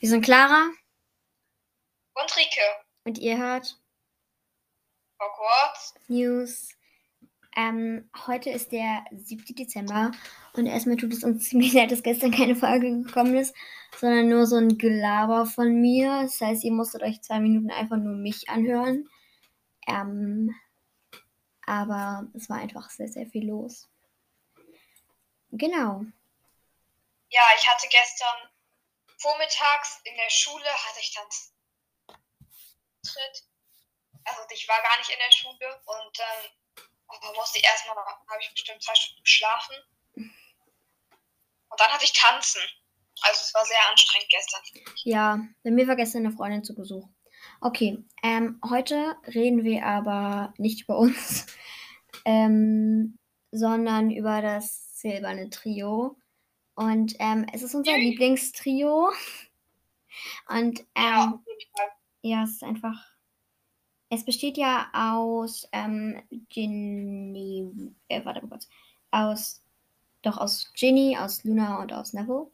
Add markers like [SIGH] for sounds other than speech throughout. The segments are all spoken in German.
Wir sind Clara und Rike. und ihr hört Hogwarts. News. Ähm, heute ist der 7. Dezember und erstmal tut es uns [LAUGHS] ziemlich leid, dass gestern keine Folge gekommen ist, sondern nur so ein Gelaber von mir. Das heißt, ihr musstet euch zwei Minuten einfach nur mich anhören. Ähm, aber es war einfach sehr, sehr viel los. Genau. Ja, ich hatte gestern vormittags in der Schule hatte ich dann Tritt. Also ich war gar nicht in der Schule und dann oh, musste ich erstmal, habe ich bestimmt zwei Stunden geschlafen. Und dann hatte ich tanzen. Also es war sehr anstrengend gestern. Ja, bei mir war gestern eine Freundin zu Besuch. Okay, ähm, heute reden wir aber nicht über uns, [LAUGHS] ähm, sondern über das silberne Trio. Und ähm, es ist unser. Lieblingstrio. [LAUGHS] Und Ja, ähm, ja, es ist einfach. Es besteht ja aus ähm, Ginny. Äh, warte kurz. Aus. Doch, aus Ginny, aus Luna und aus Neville.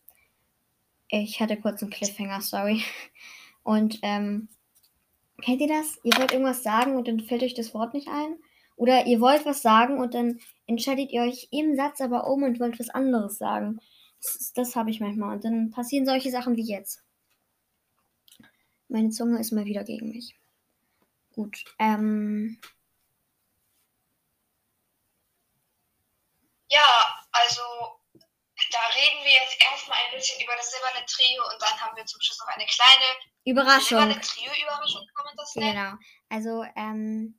Ich hatte kurz einen Cliffhanger, sorry. [LAUGHS] Und, ähm. Kennt ihr das? Ihr wollt irgendwas sagen und dann fällt euch das Wort nicht ein? Oder ihr wollt was sagen und dann entscheidet ihr euch im Satz aber um und wollt was anderes sagen. Das, das habe ich manchmal. Und dann passieren solche Sachen wie jetzt. Meine Zunge ist mal wieder gegen mich. Gut. Ähm, Ja, also da reden wir jetzt erstmal ein bisschen über das silberne Trio und dann haben wir zum Schluss noch eine kleine Überraschung. silberne Trio-Überraschung, kann man das nennen? Genau. Also, ähm,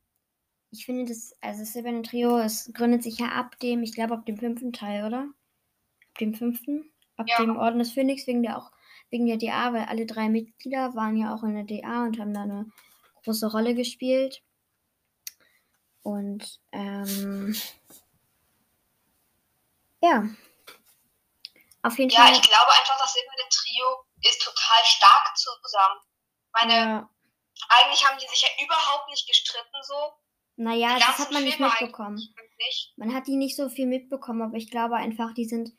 ich finde das, also das Silberne Trio, es gründet sich ja ab dem, ich glaube, ab dem fünften Teil, oder? Dem fünften? Ab Ja. dem Orden des Phönix, wegen der auch, wegen der DA, weil alle drei Mitglieder waren ja auch in der DA und haben da eine große Rolle gespielt. Und, ähm, ja. Auf jeden Ja, Fall. ich glaube einfach, das silberne Trio ist total stark zusammen. Meine, Ja, eigentlich haben die sich ja überhaupt nicht gestritten so. naja, das hat man nicht mitbekommen. Nicht. Man hat die nicht so viel mitbekommen, aber ich glaube einfach, die sind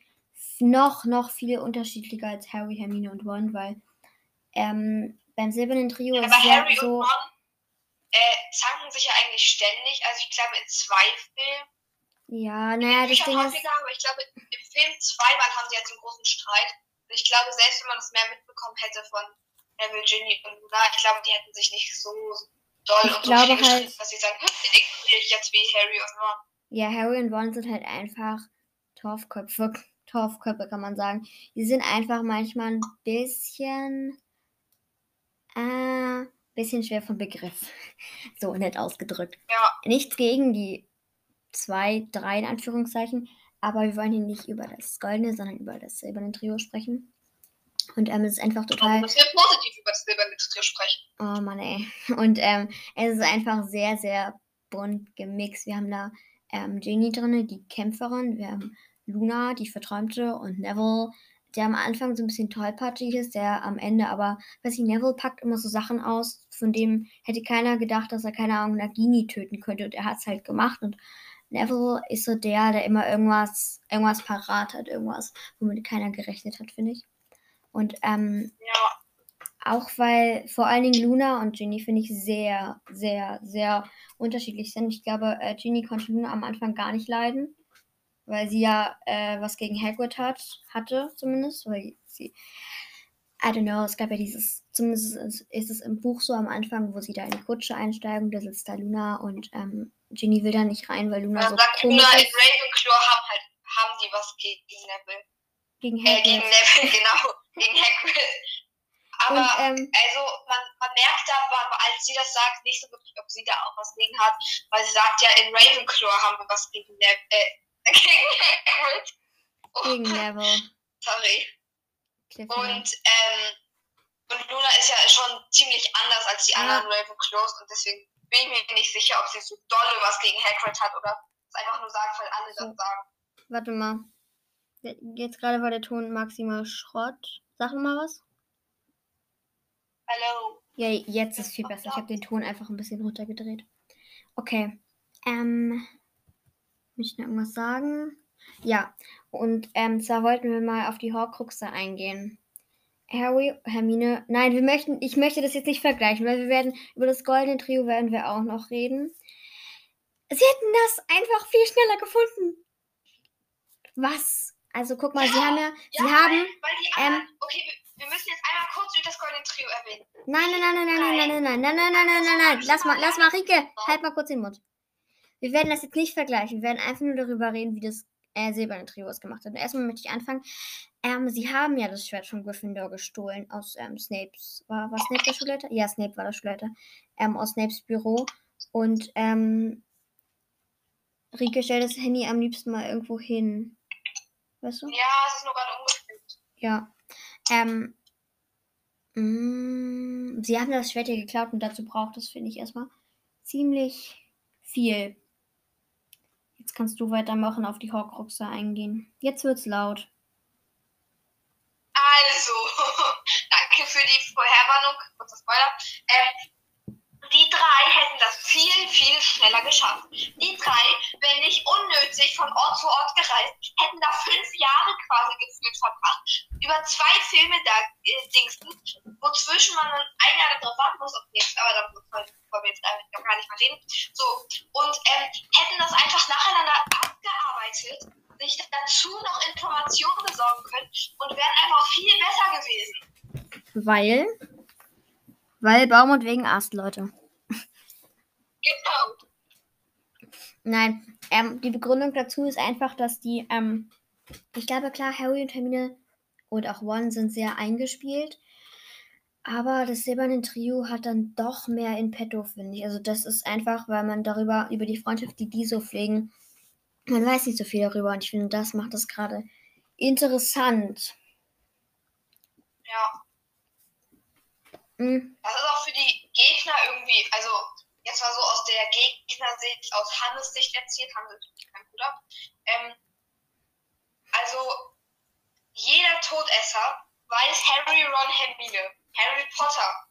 noch, noch viel unterschiedlicher als Harry, Hermine und Ron, weil ähm, beim silbernen Trio ist Aber es ja Harry und so. Ron äh, zanken sich ja eigentlich ständig. Also ich glaube in zwei Filmen. Ja, naja, das Ding ist. aber ich glaube im Film zweimal haben sie jetzt einen großen Streit. Und ich glaube, selbst wenn man das mehr mitbekommen hätte von Neville, Ginny und Luna, ich glaube, die hätten sich nicht so doll Ich und so glaube gestritten, halt- dass sie sagen, hm, ich jetzt wie Harry und Ron. Ja, Harry und Ron sind halt einfach Torfköpfe. Torfköpfe kann man sagen. Die sind einfach manchmal ein bisschen. Äh, bisschen schwer vom Begriff. [LAUGHS] So nett ausgedrückt. Ja. Nichts gegen die zwei, drei in Anführungszeichen, aber wir wollen hier nicht über das goldene, sondern über das silberne Trio sprechen. Und ähm, es ist einfach total. Dass wir positiv über das silberne Trio sprechen. Oh Mann, ey. [LAUGHS] Und ähm, es ist einfach sehr, sehr bunt gemixt. Wir haben da ähm, Ginny drin, die Kämpferin. Wir haben Luna, die Verträumte. Und Neville, der am Anfang so ein bisschen tollpatschig ist, der am Ende aber, weiß ich, Neville packt immer so Sachen aus, von dem hätte keiner gedacht, dass er, keine Ahnung, Nagini töten könnte. Und er hat es halt gemacht. Und Neville ist so der, der immer irgendwas, irgendwas parat hat, irgendwas, womit keiner gerechnet hat, finde ich. Und ähm, Ja, auch weil vor allen Dingen Luna und Ginny finde ich sehr, sehr, sehr unterschiedlich sind. Ich glaube, äh, Ginny konnte Luna am Anfang gar nicht leiden, weil sie ja äh, was gegen Hagrid hat, hatte zumindest. Weil sie, I don't know, es gab ja dieses, zumindest ist, ist es im Buch so am Anfang, wo sie da in die Kutsche einsteigen, da sitzt da Luna und ähm, Ginny will da nicht rein, weil Luna dann so sagt komisch Luna, in ist Ravenclaw haben halt, haben die was gegen Neville. gegen Äh, gegen Hagrid. Neville, [LAUGHS] genau. Gegen Hagrid. Aber Und ähm, Also man, man merkt da, als sie das sagt, nicht so wirklich, ob sie da auch was gegen hat, weil sie sagt ja, in Ravenclaw haben wir was gegen Nev äh, gegen Hagrid. Oh, gegen Neville. Sorry. Und, ähm, und Luna ist ja schon ziemlich anders als die Ja. anderen Ravenclaws und deswegen bin ich mir nicht sicher, ob sie so dolle was gegen Hagrid hat oder es einfach nur sagt, weil alle So. das sagen. Warte mal. Jetzt gerade war der Ton maximal Schrott. Sag mal was. Hallo. Ja, jetzt ist viel besser. Ich habe den Ton einfach ein bisschen runtergedreht. Okay. Ähm. Möchte ich noch irgendwas sagen? Ja. Und ähm, zwar wollten wir mal auf die Horcruxe eingehen. Harry, Hermine. Nein, wir möchten, ich möchte das jetzt nicht vergleichen, weil wir werden über das goldene Trio werden wir auch noch reden. Sie hätten das einfach viel schneller gefunden. Was? Also guck mal, Ja, sie haben ja, Ja, sie haben, weil, weil ähm, okay, wir, wir müssen jetzt einmal kurz durch das goldene Trio erwähnen. nein, nein, nein, nein, nein, nein, nein, nein, nein, nein, nein, nein, nein, nein, lass mal, lass mal, Rike, halt mal kurz den Mund. Wir werden das jetzt nicht vergleichen, wir werden einfach nur darüber reden, wie das äh, silberne Trio es gemacht hat. Und erstmal möchte ich anfangen. Ähm, sie haben ja das Schwert von Gryffindor gestohlen aus ähm, Snapes. War, war Snape der Schulleiter? Ja, Snape war der Schulleiter. Ähm, aus Snapes Büro. Und ähm, Rike stellt das Handy am liebsten mal irgendwo hin. Weißt du? Ja, es ist nur gerade umgespielt. Ja. Ähm, mm, sie haben das Schwert ja geklaut und dazu braucht es, finde ich, erstmal ziemlich viel. Jetzt kannst du weitermachen, auf die Horcruxe eingehen. Jetzt wird's laut. Also, [LAUGHS] danke für die Vorherwarnung, kurzer Spoiler. Ähm, die drei hätten das viel, viel schneller geschafft. Die drei, wenn nicht unnötig von Ort zu Ort gereist, hätten da fünf Jahre quasi gefühlt verbracht. Über zwei Filme da äh, dingsten, wozwischen man dann ein Jahr darauf warten muss auf aber da wollen wir jetzt noch gar nicht mal reden. So, und ähm, hätten das einfach nacheinander abgearbeitet, sich dazu noch Informationen besorgen können und wären einfach viel besser gewesen. Weil. Weil Baum und wegen Ast, Leute. Genau. Nein, ähm, die Begründung dazu ist einfach, dass die, ähm, ich glaube, klar, Harry und Hermine und auch Ron sind sehr eingespielt. Aber das silberne Trio hat dann doch mehr in petto, finde ich. Also das ist einfach, weil man darüber, über die Freundschaft, die die so pflegen, man weiß nicht so viel darüber. Und ich finde, das macht das gerade interessant. Ja. Hm, Das ist auch für die Gegner irgendwie, also jetzt mal so aus der Gegnersicht, aus Hannes Sicht erzählt, Hannes ist kein Bruder. Ähm, also jeder Todesser weiß Harry, Ron, Hermine, Harry Potter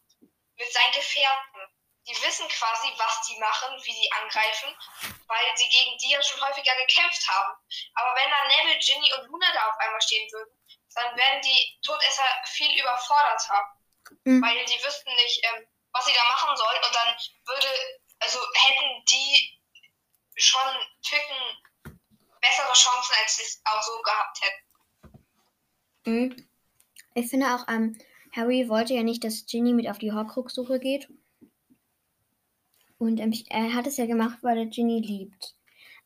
mit seinen Gefährten. Die wissen quasi, was die machen, wie die angreifen, weil sie gegen die ja schon häufiger gekämpft haben. Aber wenn da Neville, Ginny und Luna da auf einmal stehen würden, dann werden die Todesser viel überforderter hm. weil die wüssten nicht, ähm, was sie da machen sollen und dann würde, also hätten die schon Tücken bessere Chancen, als sie es auch so gehabt hätten. hm. Ich finde auch, ähm, Harry wollte ja nicht, dass Ginny mit auf die Horcrux-Suche geht. Und ähm, er hat es ja gemacht, weil er Ginny liebt.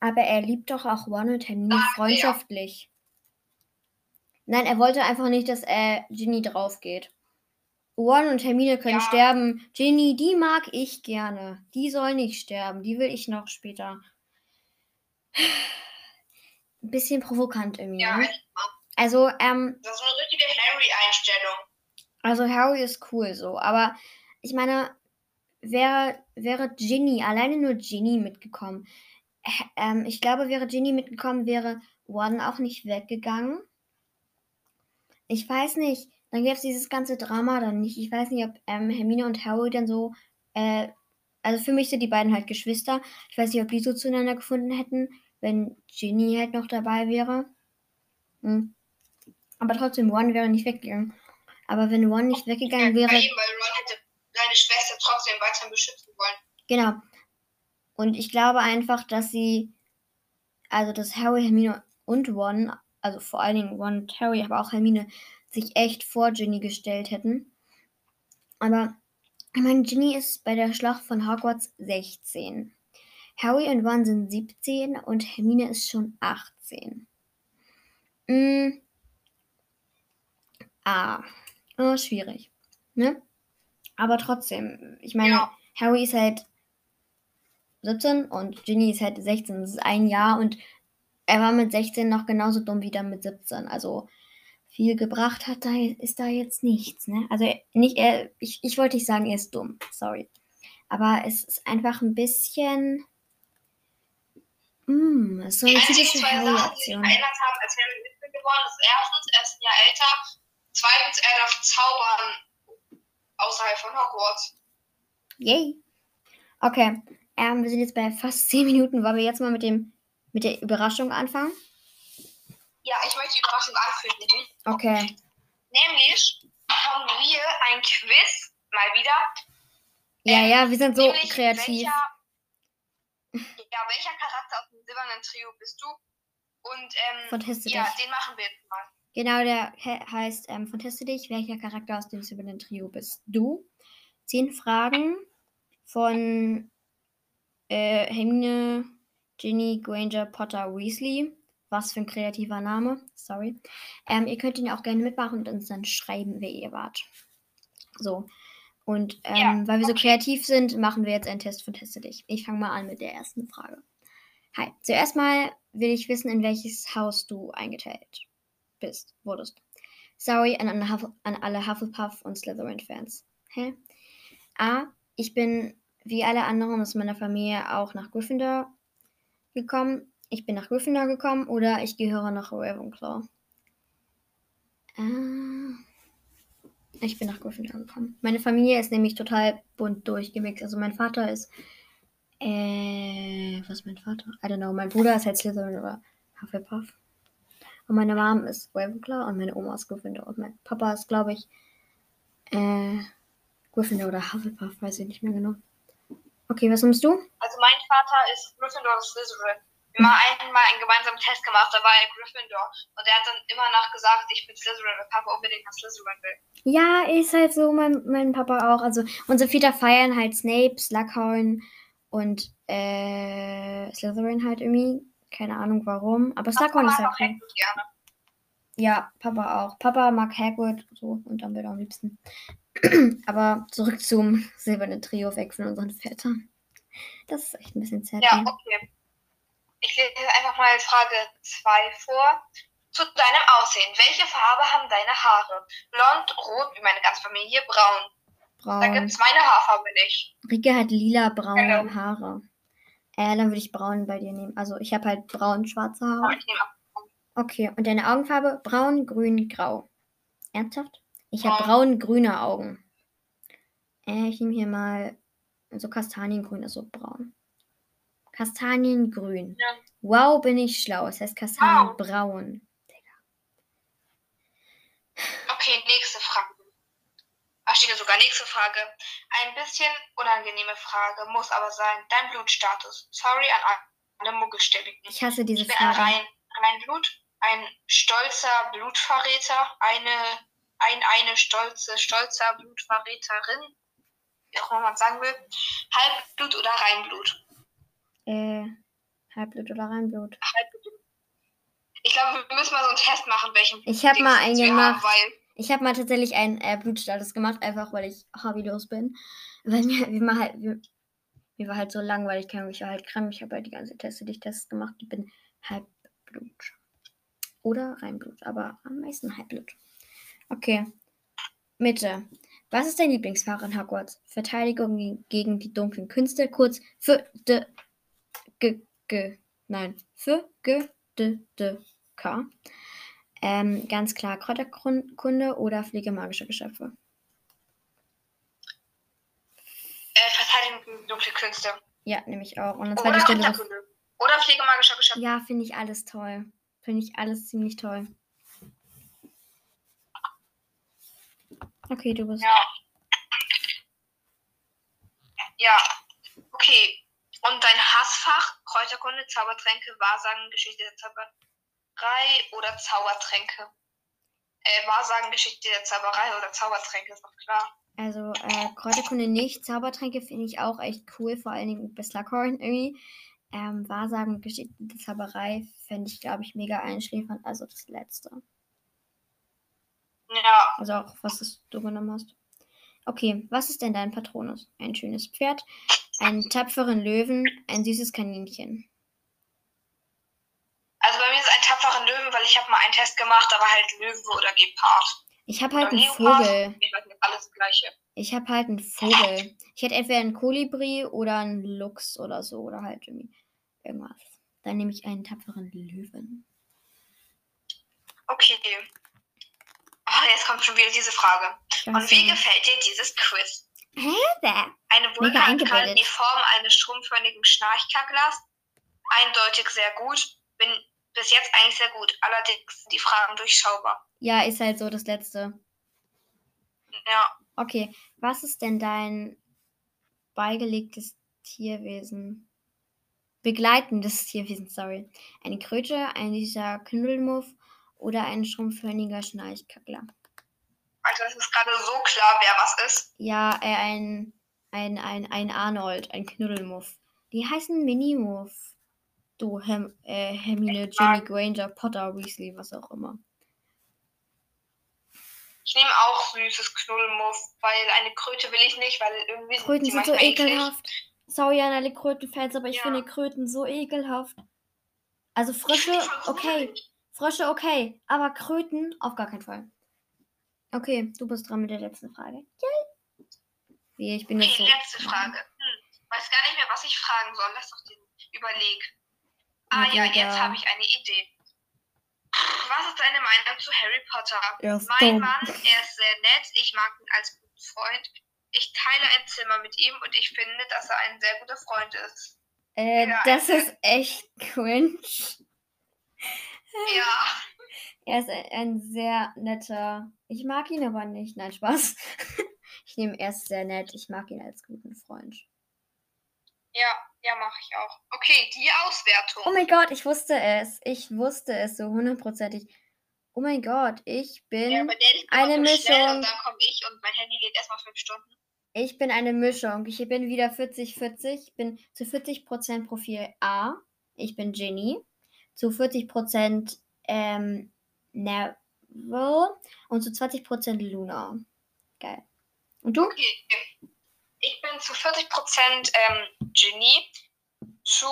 Aber er liebt doch auch Ron und Hermine er. freundschaftlich. Nein, er wollte einfach nicht, dass äh, Ginny drauf geht. Ron und Hermine können Ja. sterben. Ginny, die mag ich gerne. Die soll nicht sterben. Die will ich noch später. Ein [SIGHS] bisschen provokant irgendwie. Ja, ne? Also, ähm, das ist eine richtige Harry-Einstellung. also Harry ist cool so. Aber ich meine, wäre, wäre Ginny, alleine nur Ginny mitgekommen. Ähm, ich glaube, wäre Ginny mitgekommen, wäre Ron auch nicht weggegangen. Ich weiß nicht. Dann gäbe es dieses ganze Drama dann nicht. Ich weiß nicht, ob ähm, Hermine und Harry dann so. Äh, also für mich sind die beiden halt Geschwister. Ich weiß nicht, ob die so zueinander gefunden hätten, wenn Ginny halt noch dabei wäre. Hm. Aber trotzdem, Ron wäre nicht weggegangen. Aber wenn Ron nicht weggegangen wäre. ihm, weil Ron hätte seine Schwester trotzdem weiter beschützen wollen. Genau. Und ich glaube einfach, dass sie, also dass Harry, Hermine und Ron, also vor allen Dingen Ron und Harry, aber auch Hermine, sich echt vor Ginny gestellt hätten. Aber ich meine, Ginny ist bei der Schlacht von Hogwarts 16. Harry und Ron sind 17 und Hermine ist schon 18. Mm. Ah, oh, schwierig. Ne? Aber trotzdem, ich meine, Ja. Harry ist halt 17 und Ginny ist halt 16. Das ist ein Jahr und er war mit 16 noch genauso dumm wie dann mit 17. Also viel gebracht hat da ist da jetzt nichts, ne? Also nicht er, ich, ich wollte nicht sagen, er ist dumm, sorry. Aber es ist einfach ein bisschen. Es ist so Die eine typische zwei Sachen, die sich Harry-Aktion. verändert haben, als Harry Witwe geworden ist, erstens, er ist ein Jahr älter, zweitens, er darf zaubern außerhalb von Hogwarts. Yay. Okay. Ähm, wir sind jetzt bei fast 10 Minuten. Wollen wir jetzt mal mit dem mit der Überraschung anfangen? Ja, ich möchte die Überraschung ankündigen. Okay. Nämlich haben wir ein Quiz, mal wieder. Ja, Ähm, ja, wir sind so nämlich kreativ. Welcher, ja, welcher Charakter aus dem silbernen Trio bist du? Und ähm, Von Teste ja, dich. den machen wir jetzt mal. Genau, der he heißt ähm, von Teste dich, welcher Charakter aus dem silbernen Trio bist du? Zehn Fragen von äh, Hermine, Ginny, Granger, Potter, Weasley. Was für ein kreativer Name. Sorry. Ähm, ihr könnt ihn auch gerne mitmachen und uns dann schreiben, wer ihr wart. So. Und ähm, Ja, weil wir so kreativ sind, machen wir jetzt einen Test von Teste dich. Ich fange mal an mit der ersten Frage. Hi. Zuerst mal will ich wissen, in welches Haus du eingeteilt bist, wurdest. Sorry an, an alle Hufflepuff und Slytherin-Fans. Hä? A. Ich bin wie alle anderen aus meiner Familie auch nach Gryffindor gekommen. Ich bin nach Gryffindor gekommen oder ich gehöre nach Ravenclaw. Ah. Ich bin nach Gryffindor gekommen. Meine Familie ist nämlich total bunt durchgemixt. Also mein Vater ist. Äh, was ist mein Vater? I don't know. Mein Bruder ist halt Slytherin oder Hufflepuff. Und meine Mom ist Ravenclaw und meine Oma ist Gryffindor. Und mein Papa ist, glaube ich, äh, Gryffindor oder Hufflepuff, weiß ich nicht mehr genau. Okay, was nimmst du? Also mein Vater ist Gryffindor und Slytherin. Wir haben einmal einen gemeinsamen Test gemacht, da war er Gryffindor. Und er hat dann immer nachgesagt, ich bin Slytherin, weil Papa unbedingt nach Slytherin will. Ja, ist halt so, mein, mein Papa auch. Also unsere Väter feiern halt Snape, Slughorn und äh, Slytherin halt irgendwie. Keine Ahnung warum. Aber Slughorn ist Papa halt cool. Gerne. Ja, Papa auch. Papa mag Hagrid so und dann wird er am liebsten. [CLEARS THROAT] Aber zurück zum silbernen Trio weg von unseren Vätern. Das ist echt ein bisschen sad. Ja, ne? okay. Ich lese einfach mal Frage 2 vor. Zu deinem Aussehen. Welche Farbe haben deine Haare? Blond, rot, wie meine ganze Familie, braun. Da Braun. gibt's meine Haarfarbe nicht. Rike hat lila-braune Genau. Haare. Äh, dann würde ich braun bei dir nehmen. Also ich habe halt braun-schwarze Haare. Okay, und deine Augenfarbe? Braun, grün, grau. Ernsthaft? Ich habe Braun. braun-grüne Augen. Äh, ich nehme hier mal so Kastaniengrün, also braun. Kastaniengrün. Ja. Wow, bin ich schlau. Es heißt Kastanienbraun. Okay, nächste Frage. Ach, steht ja sogar nächste Frage. Ein bisschen unangenehme Frage, muss aber sein. Dein Blutstatus. Sorry an alle Muggelstämmigen. Ich hasse diese Ich bin ein Frage. rein, rein Blut, ein stolzer Blutverräter, eine, ein, eine stolze, stolzer Blutverräterin, wie auch immer man sagen will. Halbblut oder Reinblut? Äh, Halbblut oder Reinblut? Halbblut. Ich glaube, wir müssen mal so einen Test machen, welchen Ich habe mal einen haben, gemacht. weil Ich habe mal tatsächlich einen äh, Blutstatus gemacht, einfach weil ich hobbylos bin. Weil mir, mir, mal halt, mir, mir war halt so langweilig, Ahnung, ich war halt krank. Ich habe halt die ganze Teste, die Tests gemacht. Ich bin Halbblut. Oder Reinblut, aber am meisten Halbblut. Okay. Mitte. Was ist dein Lieblingsfach in Hogwarts? Verteidigung ge- gegen die dunklen Künste, kurz für de g g nein, für g d d k. Ähm, ganz klar Kräuterkunde oder Pflege magischer Geschöpfe. äh, Verteidigung dunkle Künste. Ja, nehme ich auch. Und an Oder Stelle. Ritterkunde. Oder Pflege magischer Geschöpfe. Ja, finde ich alles toll. Finde ich alles ziemlich toll. Okay, du bist. Ja. Ja. Okay. Und dein Hassfach? Kräuterkunde, Zaubertränke, Wahrsagen, Geschichte der Zauberei oder Zaubertränke? Äh, Wahrsagen, Geschichte der Zauberei oder Zaubertränke, ist doch klar. Also, äh, Kräuterkunde nicht. Zaubertränke finde ich auch echt cool, vor allen Dingen bei Slughorn irgendwie. Ähm, Wahrsagen Geschichte der Zauberei fände ich, glaube ich, mega einschläfernd. Also das letzte. Ja. Also auch, was du genommen hast. Okay, was ist denn dein Patronus? Ein schönes Pferd, einen tapferen Löwen, ein süßes Kaninchen. Also bei mir ist ein tapferen Löwen, weil ich habe mal einen Test gemacht, da war halt Löwe oder Gepard. Ich habe halt Oder einen Leopard. Vogel. Ich weiß nicht, alles gleiche. Ich habe halt einen Vogel. Ich hätte entweder einen Kolibri oder einen Luchs oder so. Oder halt irgendwie irgendwas. Dann nehme ich einen tapferen Löwen. Okay. Ah, jetzt kommt schon wieder diese Frage. Und wie gefällt dir dieses Quiz? Bäh. Eine eingebildet. gerade die Form eines schrumpförmigen Schnarchkackers. Eindeutig sehr gut. Bin bis jetzt eigentlich sehr gut. Allerdings sind die Fragen durchschaubar. Ja, ist halt so das letzte. Ja. Okay, was ist denn dein beigelegtes Tierwesen? Begleitendes Tierwesen, sorry. Eine Kröte, ein dieser Knuddelmuff oder ein schrumpfhörniger Schnarchkackler? Also es ist gerade so klar, wer was ist. Ja, äh, ein, ein, ein, ein Arnold, ein Knuddelmuff. Die heißen Minimuff. Du, Herm, äh, Hermine, Ginny Granger, Potter, Weasley, was auch immer. Ich nehme auch süßes Knuddelmuff, weil eine Kröte will ich nicht, weil irgendwie Kröten die sind so ekelhaft. Sorry an alle Krötenfans, aber ich Ja. finde Kröten so ekelhaft. Also Frösche, okay. Frösche, okay. Aber Kröten, auf gar keinen Fall. Okay, du bist dran mit der letzten Frage. Yay. Wie, ich bin jetzt Okay, so. letzte Frage. Hm, weiß gar nicht mehr, was ich fragen soll. Lass doch den überleg. Ah ja, Digga. jetzt habe ich eine Idee. Was ist deine Meinung zu Harry Potter? Er ist mein. Mann, er ist sehr nett. Ich mag ihn als guten Freund. Ich teile ein Zimmer mit ihm und ich finde, dass er ein sehr guter Freund ist. Äh, Ja, das äh, ist echt cringe. Ja. Er ist ein- sehr netter. Ich mag ihn aber nicht. Nein, Spaß. [LAUGHS] Ich nehme er ist sehr nett. Ich mag ihn als guten Freund. Ja, ja, mache ich auch. Okay, die Auswertung. Oh mein Gott, ich wusste es. Ich wusste es so hundertprozentig. Oh mein Gott, ich bin. ja, eine Mischung. Und dann komme ich und mein Handy lädt erstmal fünf Stunden. Ich bin eine Mischung. Ich bin wieder 40-40. Ich bin zu 40% Profil A. Ich bin Ginny. Zu 40% ähm, Neville. Und zu 20% Luna. Geil. Und du? Okay. Ich bin zu 40% ähm, Genie. Zu.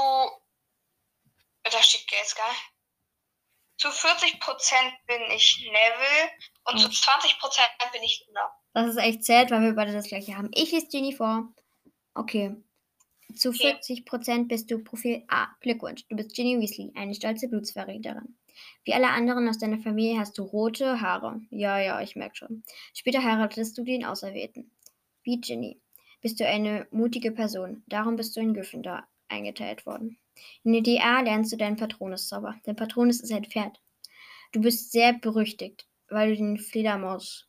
Da steht jetzt nicht. Zu 40% bin ich Neville. Und zu Oh. 20% bin ich Luna. Das ist echt sad, weil wir beide das gleiche haben. Ich lese Ginny vor. Okay. Zu Okay. 40% bist du Profil A. Glückwunsch. Du bist Ginny Weasley, eine stolze Blutsverräterin. Wie alle anderen aus deiner Familie hast du rote Haare. Ja, ja, ich merke schon. Später heiratest du den Auserwählten. Wie Ginny bist du eine mutige Person. Darum bist du in Gryffindor eingeteilt worden. In der DA lernst du deinen Patronuszauber. Dein Patronus ist ein Pferd. Du bist sehr berüchtigt, weil du den Fledermaus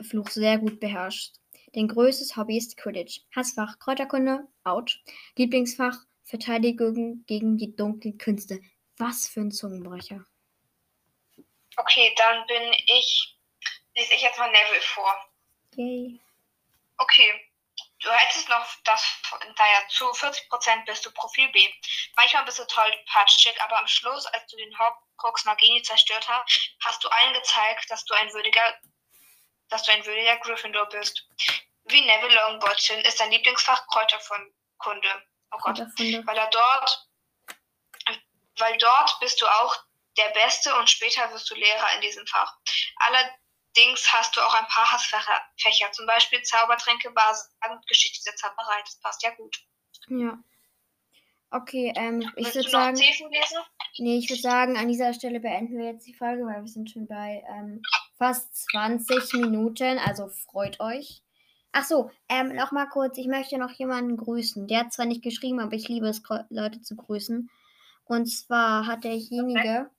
Fluch sehr gut beherrschst. Dein größtes Hobby ist Quidditch. Hassfach Kräuterkunde, ouch. Lieblingsfach Verteidigung gegen die dunklen Künste. Was für ein Zungenbrecher. Okay, dann bin ich. Lese ich jetzt mal Neville vor. Yay. Okay. Du hättest noch das, naja, zu 40% bist du Profil B. Manchmal bist du toll patschig, aber am Schluss, als du den Horcrux Nagini zerstört hast, hast du allen gezeigt, dass du ein würdiger, dass du ein würdiger Gryffindor bist. Wie Neville Longbottom ist dein Lieblingsfach Kräuterkunde. Oh Gott. Weil er dort, weil dort bist du auch der Beste und später wirst du Lehrer in diesem Fach. Allerdings hast du auch ein paar Hassfächer, Fächer, zum Beispiel Zaubertränke, Basis und Geschichte der Zauberei. Das passt ja gut. Ja. Okay, ähm, ich würde sagen, Zefen lesen? nee, ich würde sagen, an dieser Stelle beenden wir jetzt die Folge, weil wir sind schon bei ähm, fast 20 Minuten, also freut euch. Ach so, ähm, noch mal kurz, ich möchte noch jemanden grüßen. Der hat zwar nicht geschrieben, aber ich liebe es, Leute zu grüßen. Und zwar hat derjenige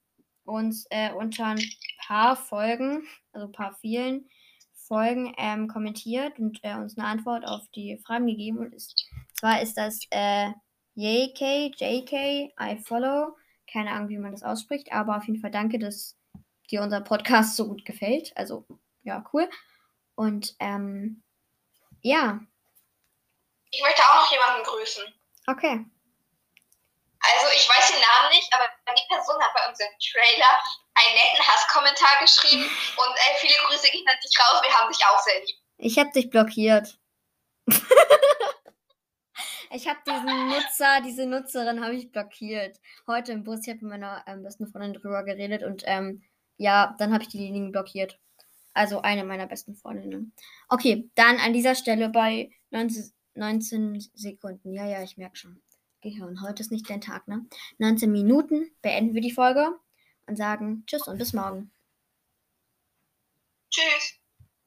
uns äh, unter ein paar Folgen, also ein paar vielen Folgen ähm, kommentiert und äh, uns eine Antwort auf die Fragen gegeben. Und ist, zwar ist das äh, JK, JK, I follow. Keine Ahnung, wie man das ausspricht, aber auf jeden Fall danke, dass dir unser Podcast so gut gefällt. Also, ja, cool. Und ähm, ja, Ich möchte auch noch jemanden grüßen. okay. Also ich weiß den Namen nicht, aber die Person hat bei unserem Trailer einen netten Hasskommentar geschrieben und äh, viele Grüße gehen an dich raus. Wir haben dich auch sehr lieb. Ich habe dich blockiert. [LAUGHS] ich habe diesen Nutzer, diese Nutzerin habe ich blockiert. Heute im Bus, ich habe mit meiner ähm, besten Freundin drüber geredet und ähm, ja, dann habe ich diejenigen blockiert. Also eine meiner besten Freundinnen. Okay, dann an dieser Stelle bei 19, 19 Sekunden. Ja, ja, ich merke schon. Gehirn, heute ist nicht dein Tag, ne? 19 Minuten beenden wir die Folge und sagen Tschüss und bis morgen. Tschüss.